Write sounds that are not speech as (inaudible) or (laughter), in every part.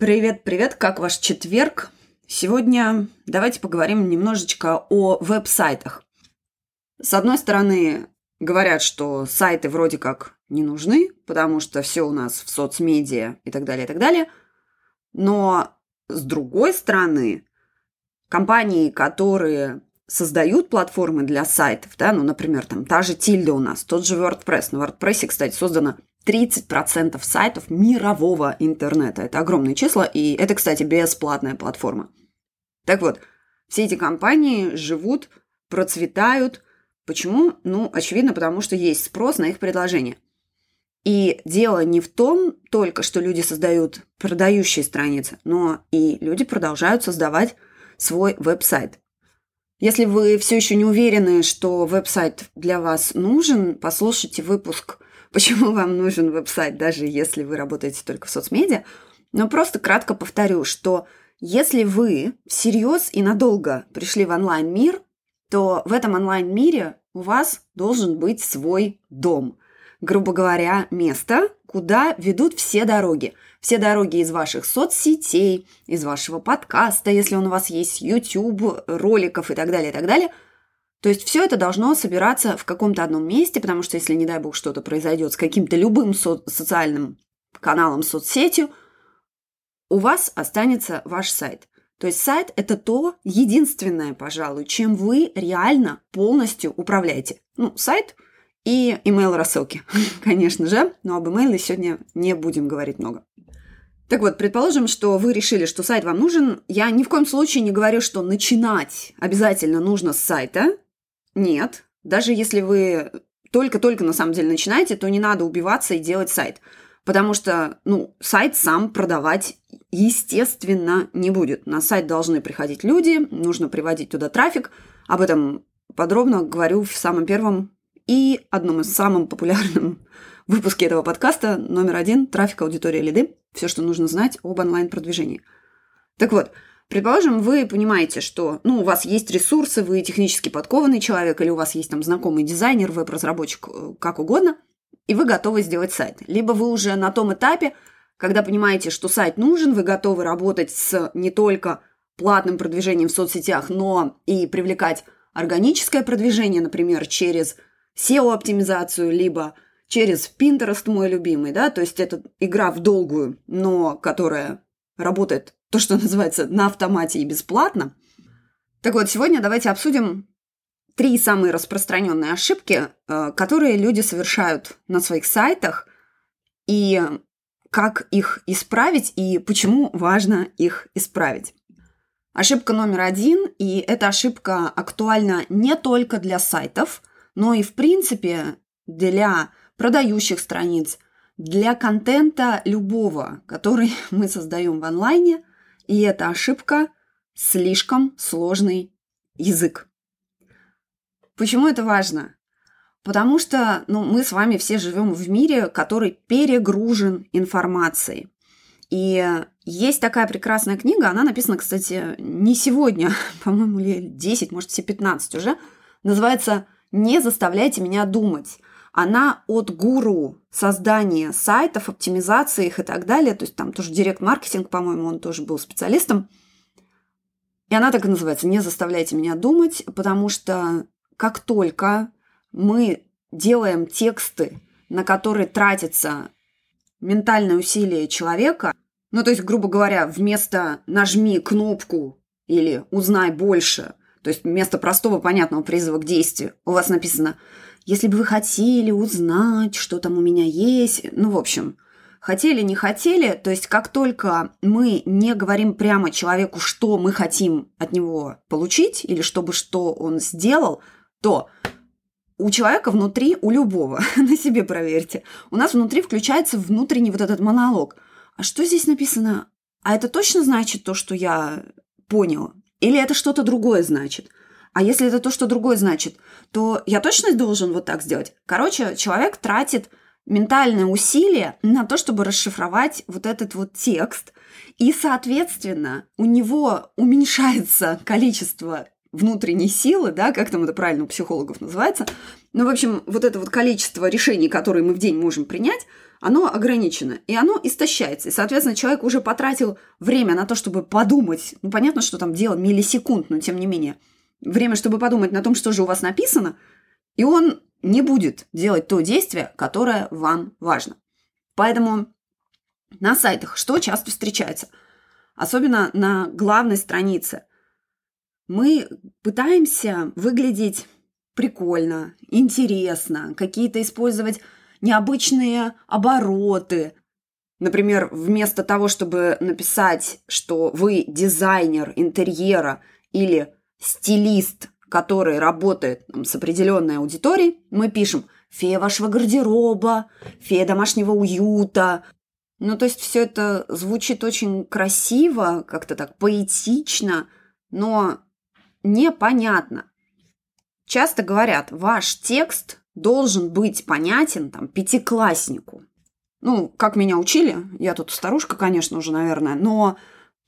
Привет, привет, как ваш четверг? Сегодня давайте поговорим немножечко о веб-сайтах. С одной стороны, говорят, что сайты вроде как не нужны, потому что все у нас в соцмедиа и так далее, и так далее. Но с другой стороны, компании, которые создают платформы для сайтов, да, ну, например, там та же Тильда у нас, тот же WordPress. На WordPress, кстати, создано 30% сайтов мирового интернета. Это огромные числа, и это, кстати, бесплатная платформа. Так вот, все эти компании живут, процветают. Почему? Ну, очевидно, потому что есть спрос на их предложение. И дело не в том только, что люди создают продающие страницы, но и люди продолжают создавать свой веб-сайт. Если вы все еще не уверены, что веб-сайт для вас нужен, послушайте выпуск почему вам нужен веб-сайт, даже если вы работаете только в соцмедиа. Но просто кратко повторю, что если вы всерьез и надолго пришли в онлайн-мир, то в этом онлайн-мире у вас должен быть свой дом. Грубо говоря, место, куда ведут все дороги. Все дороги из ваших соцсетей, из вашего подкаста, если он у вас есть, YouTube, роликов и так далее, и так далее – то есть все это должно собираться в каком-то одном месте, потому что если, не дай бог, что-то произойдет с каким-то любым со- социальным каналом, соцсетью, у вас останется ваш сайт. То есть сайт – это то единственное, пожалуй, чем вы реально полностью управляете. Ну, сайт и email рассылки, (laughs) конечно же, но об email сегодня не будем говорить много. Так вот, предположим, что вы решили, что сайт вам нужен. Я ни в коем случае не говорю, что начинать обязательно нужно с сайта. Нет. Даже если вы только-только на самом деле начинаете, то не надо убиваться и делать сайт. Потому что, ну, сайт сам продавать, естественно, не будет. На сайт должны приходить люди, нужно приводить туда трафик. Об этом подробно говорю в самом первом и одном из самых популярных (laughs) выпуске этого подкаста номер один «Трафик, аудитория, лиды». Все, что нужно знать об онлайн-продвижении. Так вот, Предположим, вы понимаете, что ну, у вас есть ресурсы, вы технически подкованный человек, или у вас есть там знакомый дизайнер, веб-разработчик, э, как угодно, и вы готовы сделать сайт. Либо вы уже на том этапе, когда понимаете, что сайт нужен, вы готовы работать с не только платным продвижением в соцсетях, но и привлекать органическое продвижение, например, через SEO-оптимизацию, либо через Pinterest, мой любимый, да, то есть это игра в долгую, но которая работает то, что называется, на автомате и бесплатно. Так вот, сегодня давайте обсудим три самые распространенные ошибки, э, которые люди совершают на своих сайтах, и как их исправить, и почему важно их исправить. Ошибка номер один, и эта ошибка актуальна не только для сайтов, но и, в принципе, для продающих страниц, для контента любого, который (laughs) мы создаем в онлайне – и эта ошибка – слишком сложный язык. Почему это важно? Потому что ну, мы с вами все живем в мире, который перегружен информацией. И есть такая прекрасная книга, она написана, кстати, не сегодня, (laughs) по-моему, лет 10, может, все 15 уже. Называется «Не заставляйте меня думать». Она от гуру создания сайтов, оптимизации их и так далее. То есть там тоже директ-маркетинг, по-моему, он тоже был специалистом. И она так и называется «Не заставляйте меня думать», потому что как только мы делаем тексты, на которые тратится ментальное усилие человека, ну, то есть, грубо говоря, вместо «нажми кнопку» или «узнай больше», то есть вместо простого понятного призыва к действию, у вас написано если бы вы хотели узнать, что там у меня есть, ну, в общем, хотели, не хотели, то есть как только мы не говорим прямо человеку, что мы хотим от него получить или чтобы что он сделал, то у человека внутри, у любого, (laughs) на себе проверьте, у нас внутри включается внутренний вот этот монолог. А что здесь написано? А это точно значит то, что я понял? Или это что-то другое значит? А если это то, что другое значит, то я точно должен вот так сделать? Короче, человек тратит ментальное усилие на то, чтобы расшифровать вот этот вот текст, и, соответственно, у него уменьшается количество внутренней силы, да, как там это правильно у психологов называется. Ну, в общем, вот это вот количество решений, которые мы в день можем принять, оно ограничено, и оно истощается. И, соответственно, человек уже потратил время на то, чтобы подумать. Ну, понятно, что там дело миллисекунд, но тем не менее. Время, чтобы подумать на том, что же у вас написано, и он не будет делать то действие, которое вам важно. Поэтому на сайтах что часто встречается? Особенно на главной странице. Мы пытаемся выглядеть прикольно, интересно, какие-то использовать необычные обороты. Например, вместо того, чтобы написать, что вы дизайнер интерьера или стилист, который работает там, с определенной аудиторией, мы пишем «фея вашего гардероба», «фея домашнего уюта». Ну, то есть все это звучит очень красиво, как-то так поэтично, но непонятно. Часто говорят, ваш текст должен быть понятен там пятикласснику. Ну, как меня учили, я тут старушка, конечно, уже, наверное, но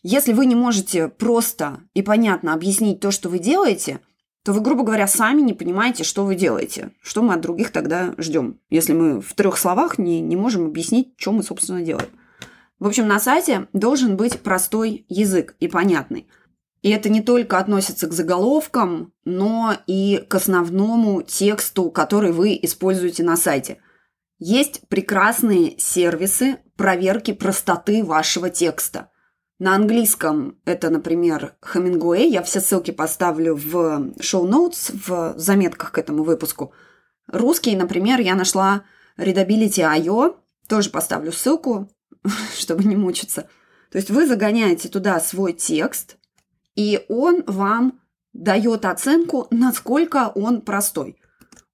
если вы не можете просто и понятно объяснить то, что вы делаете, то вы, грубо говоря, сами не понимаете, что вы делаете. Что мы от других тогда ждем, если мы в трех словах не, не можем объяснить, что мы, собственно, делаем. В общем, на сайте должен быть простой язык и понятный – и это не только относится к заголовкам, но и к основному тексту, который вы используете на сайте. Есть прекрасные сервисы проверки простоты вашего текста. На английском это, например, Hemingway. Я все ссылки поставлю в шоу-ноутс, в заметках к этому выпуску. Русский, например, я нашла Readability.io. Тоже поставлю ссылку, (laughs) чтобы не мучиться. То есть вы загоняете туда свой текст – и он вам дает оценку, насколько он простой.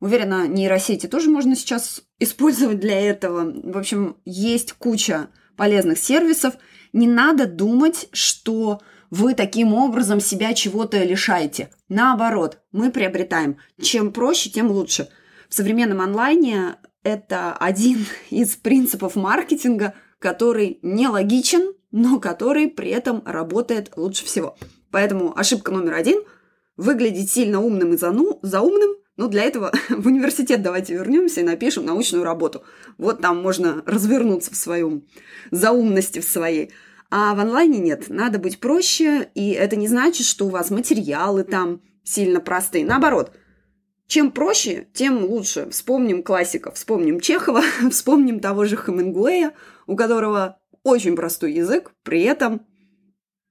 Уверена, нейросети тоже можно сейчас использовать для этого. В общем, есть куча полезных сервисов. Не надо думать, что вы таким образом себя чего-то лишаете. Наоборот, мы приобретаем. Чем проще, тем лучше. В современном онлайне это один из принципов маркетинга, который нелогичен, но который при этом работает лучше всего. Поэтому ошибка номер один – выглядеть сильно умным и зану, заумным, но для этого (laughs) в университет давайте вернемся и напишем научную работу. Вот там можно развернуться в своем заумности в своей. А в онлайне нет, надо быть проще, и это не значит, что у вас материалы там сильно простые. Наоборот, чем проще, тем лучше. Вспомним классиков, вспомним Чехова, (laughs) вспомним того же Хемингуэя, у которого очень простой язык, при этом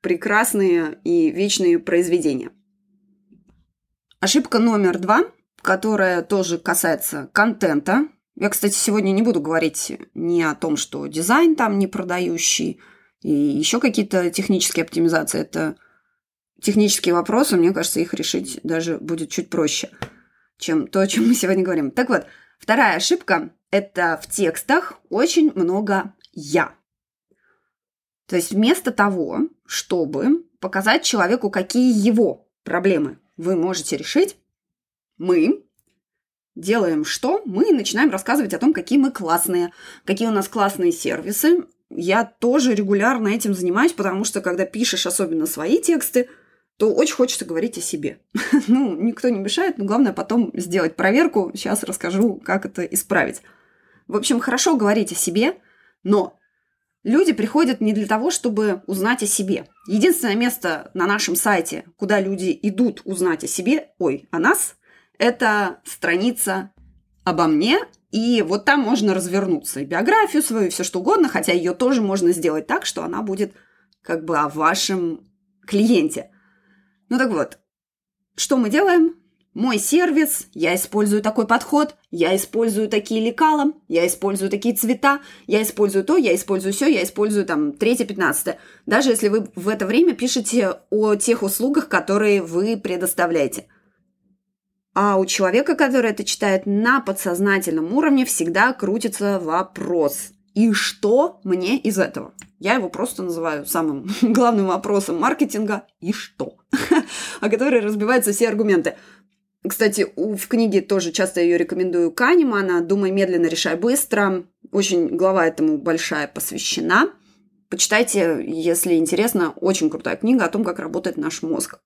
прекрасные и вечные произведения. Ошибка номер два, которая тоже касается контента. Я, кстати, сегодня не буду говорить ни о том, что дизайн там не продающий, и еще какие-то технические оптимизации. Это технические вопросы, мне кажется, их решить даже будет чуть проще, чем то, о чем мы сегодня говорим. Так вот, вторая ошибка – это в текстах очень много «я». То есть вместо того, чтобы показать человеку, какие его проблемы вы можете решить, мы делаем что? Мы начинаем рассказывать о том, какие мы классные, какие у нас классные сервисы. Я тоже регулярно этим занимаюсь, потому что когда пишешь особенно свои тексты, то очень хочется говорить о себе. (laughs) ну, никто не мешает, но главное потом сделать проверку. Сейчас расскажу, как это исправить. В общем, хорошо говорить о себе, но Люди приходят не для того, чтобы узнать о себе. Единственное место на нашем сайте, куда люди идут узнать о себе, ой, о нас, это страница обо мне, и вот там можно развернуться и биографию свою, и все что угодно, хотя ее тоже можно сделать так, что она будет как бы о вашем клиенте. Ну так вот, что мы делаем? Мой сервис, я использую такой подход, я использую такие лекала, я использую такие цвета, я использую то, я использую все, я использую там третье, пятнадцатое. Даже если вы в это время пишете о тех услугах, которые вы предоставляете. А у человека, который это читает на подсознательном уровне, всегда крутится вопрос. И что мне из этого? Я его просто называю самым (laughs) главным вопросом маркетинга «И что?», (laughs) о которой разбиваются все аргументы – кстати, в книге тоже часто ее рекомендую Канемана «Думай медленно, решай быстро». Очень глава этому большая посвящена. Почитайте, если интересно, очень крутая книга о том, как работает наш мозг.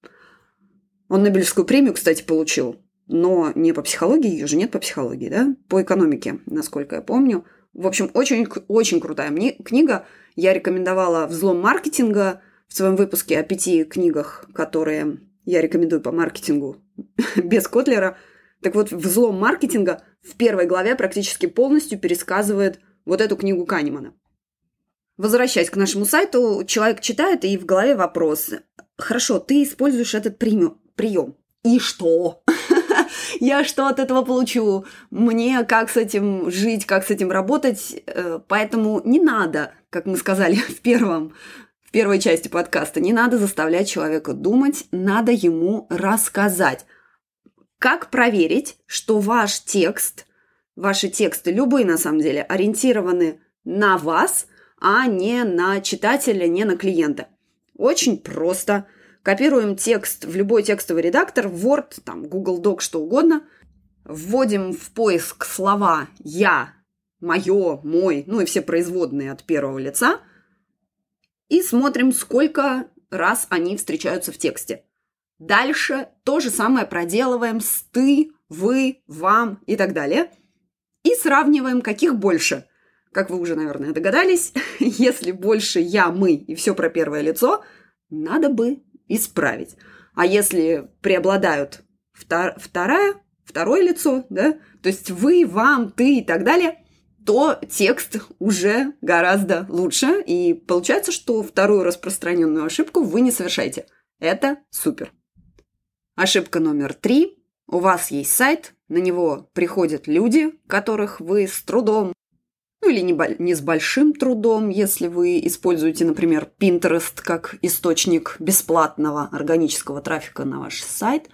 Он Нобелевскую премию, кстати, получил, но не по психологии, ее же нет по психологии, да, по экономике, насколько я помню. В общем, очень, очень крутая книга. Я рекомендовала «Взлом маркетинга» в своем выпуске о пяти книгах, которые я рекомендую по маркетингу (laughs) без Котлера. Так вот, «Взлом маркетинга» в первой главе практически полностью пересказывает вот эту книгу Канемана. Возвращаясь к нашему сайту, человек читает, и в голове вопрос. Хорошо, ты используешь этот прием. И что? (laughs) Я что от этого получу? Мне как с этим жить, как с этим работать? Э, поэтому не надо, как мы сказали (laughs) в первом в первой части подкаста, не надо заставлять человека думать, надо ему рассказать. Как проверить, что ваш текст, ваши тексты, любые на самом деле, ориентированы на вас, а не на читателя, не на клиента? Очень просто. Копируем текст в любой текстовый редактор, Word, там, Google Doc, что угодно. Вводим в поиск слова «я», «моё», «мой», ну и все производные от первого лица. И смотрим, сколько раз они встречаются в тексте. Дальше то же самое проделываем с «ты», «вы», «вам» и так далее. И сравниваем, каких больше. Как вы уже, наверное, догадались, (laughs) если больше «я», «мы» и все про первое лицо – надо бы исправить. А если преобладают втор- вторая, второе лицо, да, то есть вы, вам, ты и так далее, то текст уже гораздо лучше. И получается, что вторую распространенную ошибку вы не совершаете. Это супер. Ошибка номер три. У вас есть сайт, на него приходят люди, которых вы с трудом ну или не, не с большим трудом, если вы используете, например, Pinterest как источник бесплатного органического трафика на ваш сайт.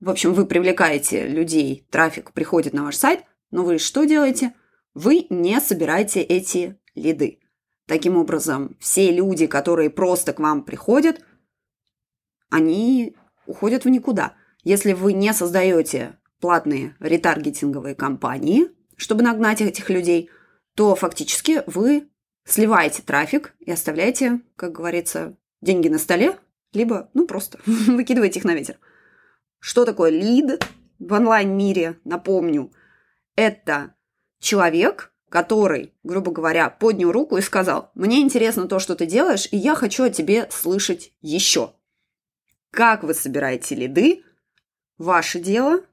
В общем, вы привлекаете людей, трафик приходит на ваш сайт, но вы что делаете? Вы не собираете эти лиды. Таким образом, все люди, которые просто к вам приходят, они уходят в никуда. Если вы не создаете платные ретаргетинговые кампании, чтобы нагнать этих людей – то фактически вы сливаете трафик и оставляете, как говорится, деньги на столе, либо, ну, просто (laughs) выкидываете их на ветер. Что такое лид в онлайн-мире, напомню, это человек, который, грубо говоря, поднял руку и сказал, мне интересно то, что ты делаешь, и я хочу о тебе слышать еще. Как вы собираете лиды? Ваше дело.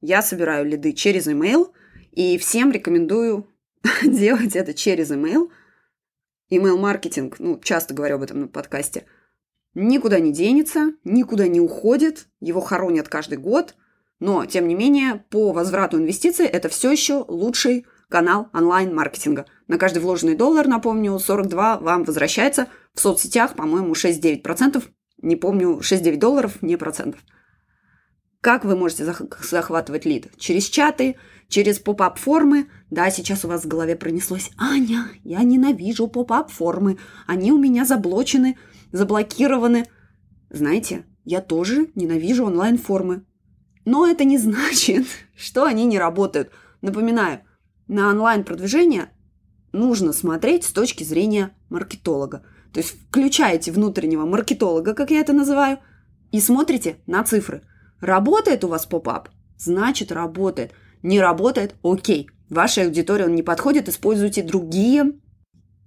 Я собираю лиды через email, и всем рекомендую (laughs) делать это через email. Email-маркетинг, ну, часто говорю об этом на подкасте, никуда не денется, никуда не уходит, его хоронят каждый год, но, тем не менее, по возврату инвестиций это все еще лучший канал онлайн-маркетинга. На каждый вложенный доллар, напомню, 42 вам возвращается. В соцсетях, по-моему, 6-9%. Не помню, 6-9 долларов, не процентов. Как вы можете захватывать лид? Через чаты, через pop-up формы. Да, сейчас у вас в голове пронеслось. Аня, я ненавижу pop-up формы. Они у меня заблочены, заблокированы. Знаете, я тоже ненавижу онлайн-формы. Но это не значит, (laughs) что они не работают. Напоминаю, на онлайн-продвижение нужно смотреть с точки зрения маркетолога. То есть включаете внутреннего маркетолога, как я это называю, и смотрите на цифры – Работает у вас поп-ап? Значит, работает. Не работает? Окей. Вашей аудитории он не подходит, используйте другие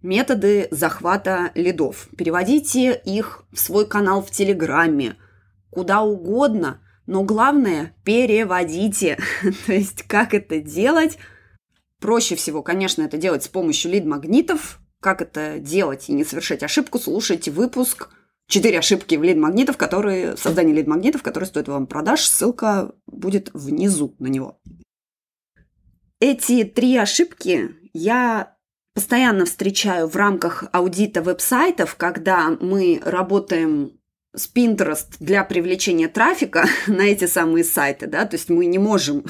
методы захвата лидов. Переводите их в свой канал в Телеграме, куда угодно, но главное – переводите. (laughs) То есть, как это делать? Проще всего, конечно, это делать с помощью лид-магнитов. Как это делать и не совершать ошибку, слушайте выпуск – Четыре ошибки в лид-магнитов, которые... Создание лид-магнитов, которые стоят вам продаж. Ссылка будет внизу на него. Эти три ошибки я постоянно встречаю в рамках аудита веб-сайтов, когда мы работаем с Pinterest для привлечения трафика (laughs) на эти самые сайты, да, то есть мы не можем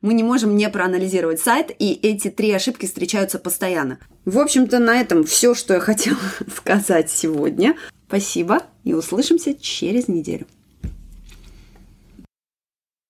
мы не можем не проанализировать сайт, и эти три ошибки встречаются постоянно. В общем-то, на этом все, что я хотела (laughs) сказать сегодня. Спасибо и услышимся через неделю.